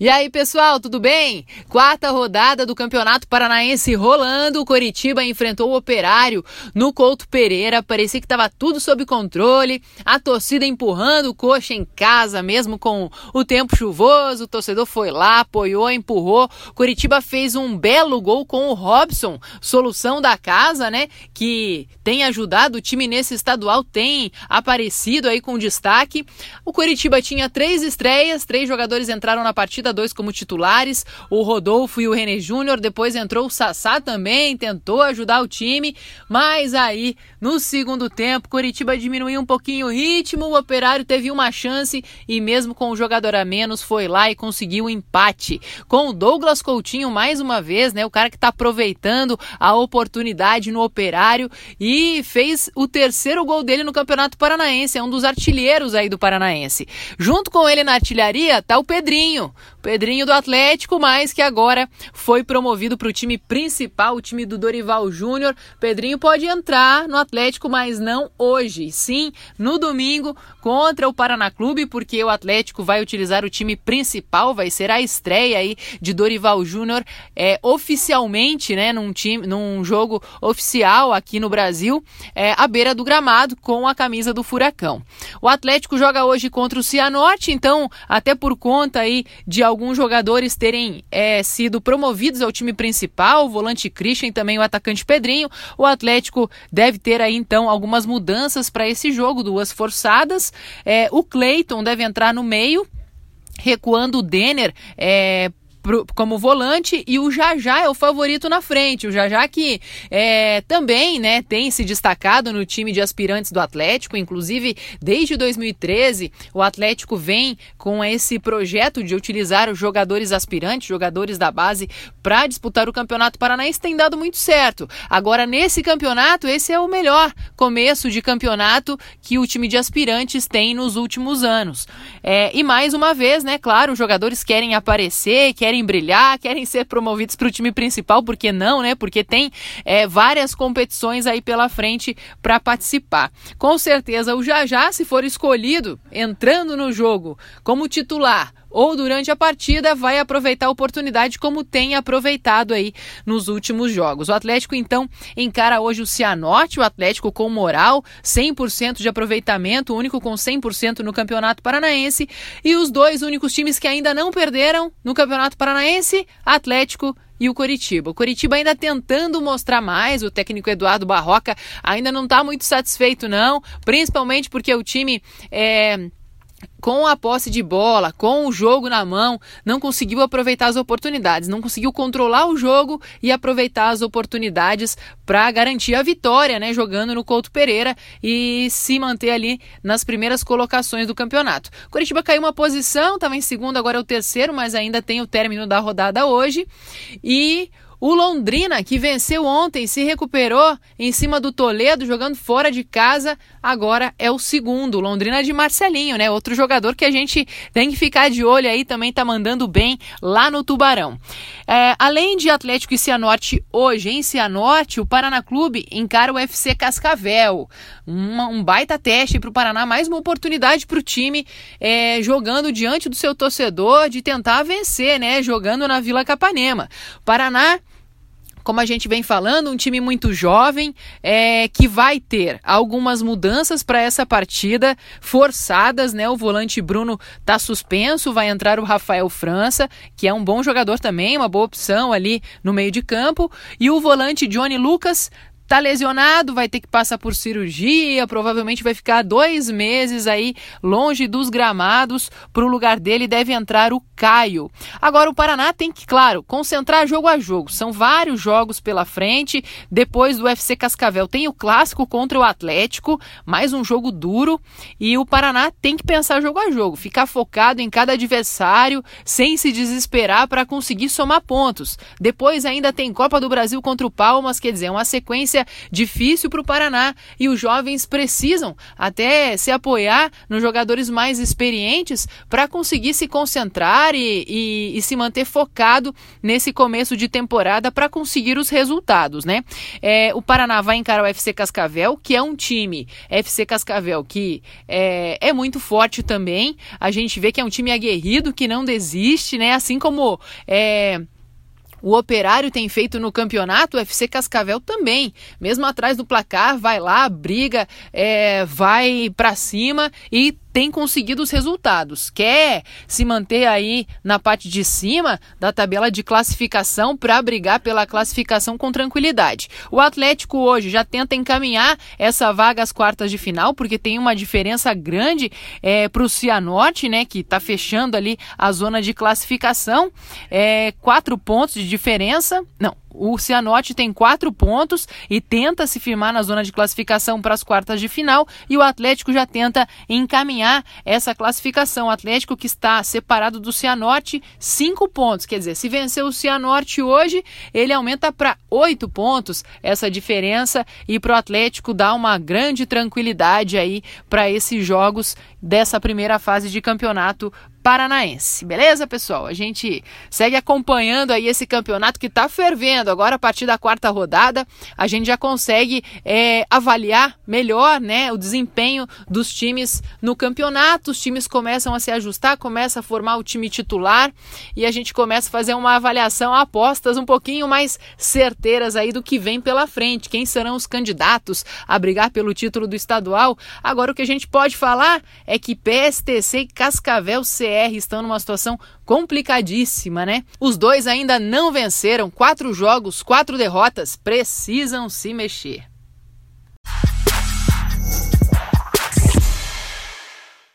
E aí, pessoal, tudo bem? Quarta rodada do Campeonato Paranaense rolando. O Coritiba enfrentou o Operário no Couto Pereira. Parecia que estava tudo sob controle. A torcida empurrando o coxa em casa, mesmo com o tempo chuvoso. O torcedor foi lá, apoiou, empurrou. Coritiba fez um belo gol com o Robson, solução da casa, né? Que tem ajudado o time nesse estadual, tem aparecido aí com destaque. O Coritiba tinha três estreias, três jogadores entraram na partida dois como titulares, o Rodolfo e o René Júnior. Depois entrou o Sassá também, tentou ajudar o time, mas aí no segundo tempo, Coritiba diminuiu um pouquinho o ritmo, o Operário teve uma chance e mesmo com o jogador a menos foi lá e conseguiu o um empate. Com o Douglas Coutinho mais uma vez, né, o cara que está aproveitando a oportunidade no Operário e fez o terceiro gol dele no Campeonato Paranaense, é um dos artilheiros aí do Paranaense. Junto com ele na artilharia tá o Pedrinho. Pedrinho do Atlético, mas que agora foi promovido para o time principal, o time do Dorival Júnior. Pedrinho pode entrar no Atlético, mas não hoje. Sim, no domingo contra o Paraná Clube, porque o Atlético vai utilizar o time principal, vai ser a estreia aí de Dorival Júnior é, oficialmente, né, num time, num jogo oficial aqui no Brasil, é, à beira do gramado com a camisa do Furacão. O Atlético joga hoje contra o Cianorte, então até por conta aí de alguns jogadores terem é, sido promovidos ao time principal, o volante Christian e também o atacante Pedrinho. O Atlético deve ter aí então algumas mudanças para esse jogo, duas forçadas. É, o Cleiton deve entrar no meio recuando o Denner é, pro, como volante e o Jajá é o favorito na frente. O Jajá que é, também né, tem se destacado no time de aspirantes do Atlético, inclusive desde 2013 o Atlético vem com esse projeto de utilizar os jogadores aspirantes, jogadores da base, para disputar o Campeonato Paranaense, tem dado muito certo. Agora, nesse campeonato, esse é o melhor começo de campeonato que o time de aspirantes tem nos últimos anos. É, e mais uma vez, né, claro, os jogadores querem aparecer, querem querem brilhar, querem ser promovidos para o time principal, por que não, né? Porque tem é, várias competições aí pela frente para participar. Com certeza, o Jajá, se for escolhido entrando no jogo como titular ou durante a partida vai aproveitar a oportunidade como tem aproveitado aí nos últimos jogos. O Atlético então encara hoje o Cianorte, o Atlético com moral, 100% de aproveitamento, único com 100% no Campeonato Paranaense e os dois únicos times que ainda não perderam no Campeonato Paranaense, Atlético e o Coritiba. O Coritiba ainda tentando mostrar mais, o técnico Eduardo Barroca ainda não está muito satisfeito não, principalmente porque o time é com a posse de bola, com o jogo na mão, não conseguiu aproveitar as oportunidades, não conseguiu controlar o jogo e aproveitar as oportunidades para garantir a vitória, né, jogando no Couto Pereira e se manter ali nas primeiras colocações do campeonato. Curitiba caiu uma posição, estava em segundo, agora é o terceiro, mas ainda tem o término da rodada hoje. E o Londrina, que venceu ontem, se recuperou em cima do Toledo, jogando fora de casa, agora é o segundo. Londrina de Marcelinho, né? Outro jogador que a gente tem que ficar de olho aí, também tá mandando bem lá no Tubarão. É, além de Atlético e Cianorte hoje, em Cianorte, o Paraná Clube encara o FC Cascavel. Um baita teste para o Paraná, mais uma oportunidade para o time é, jogando diante do seu torcedor de tentar vencer, né? Jogando na Vila Capanema. Paraná como a gente vem falando, um time muito jovem é, que vai ter algumas mudanças para essa partida forçadas, né? O volante Bruno está suspenso, vai entrar o Rafael França, que é um bom jogador também, uma boa opção ali no meio de campo, e o volante Johnny Lucas Tá lesionado, vai ter que passar por cirurgia, provavelmente vai ficar dois meses aí longe dos gramados. Para o lugar dele deve entrar o Caio. Agora o Paraná tem que, claro, concentrar jogo a jogo. São vários jogos pela frente. Depois do UFC Cascavel tem o clássico contra o Atlético, mais um jogo duro. E o Paraná tem que pensar jogo a jogo, ficar focado em cada adversário, sem se desesperar para conseguir somar pontos. Depois ainda tem Copa do Brasil contra o Palmas, quer dizer, uma sequência sequência difícil para o Paraná e os jovens precisam até se apoiar nos jogadores mais experientes para conseguir se concentrar e, e, e, se manter focado nesse começo de temporada para conseguir os resultados, né? É, o Paraná vai encarar o FC Cascavel, que é um time FC Cascavel que é, é muito forte também. A gente vê que é um time aguerrido que não desiste, né? Assim como é, o Operário tem feito no campeonato, o FC Cascavel também. Mesmo atrás do placar, vai lá, briga, é, vai para cima e tem conseguido os resultados. Quer se manter aí na parte de cima da tabela de classificação para brigar pela classificação com tranquilidade. O Atlético hoje já tenta encaminhar essa vaga às quartas de final, porque tem uma diferença grande é, para o Cianorte, né, que está fechando ali a zona de classificação. É, quatro pontos de diferença. Não, o Cianorte tem quatro pontos e tenta se firmar na zona de classificação para as quartas de final e o Atlético já tenta encaminhar essa classificação. O Atlético que está separado do Cianorte, cinco pontos. Quer dizer, se vencer o Cianorte hoje, ele aumenta para oito pontos essa diferença e para o Atlético dá uma grande tranquilidade aí para esses jogos dessa primeira fase de campeonato Paranaense. Beleza, pessoal? A gente segue acompanhando aí esse campeonato que está fervendo. Agora, a partir da quarta rodada, a gente já consegue é, avaliar melhor né, o desempenho dos times no campeonato. Os times começam a se ajustar, começa a formar o time titular e a gente começa a fazer uma avaliação, apostas um pouquinho mais certeiras aí do que vem pela frente. Quem serão os candidatos a brigar pelo título do estadual? Agora, o que a gente pode falar é que PSTC e Cascavel CR estão numa situação complicadíssima, né? Os dois ainda não venceram, quatro jogos, quatro derrotas, precisam se mexer.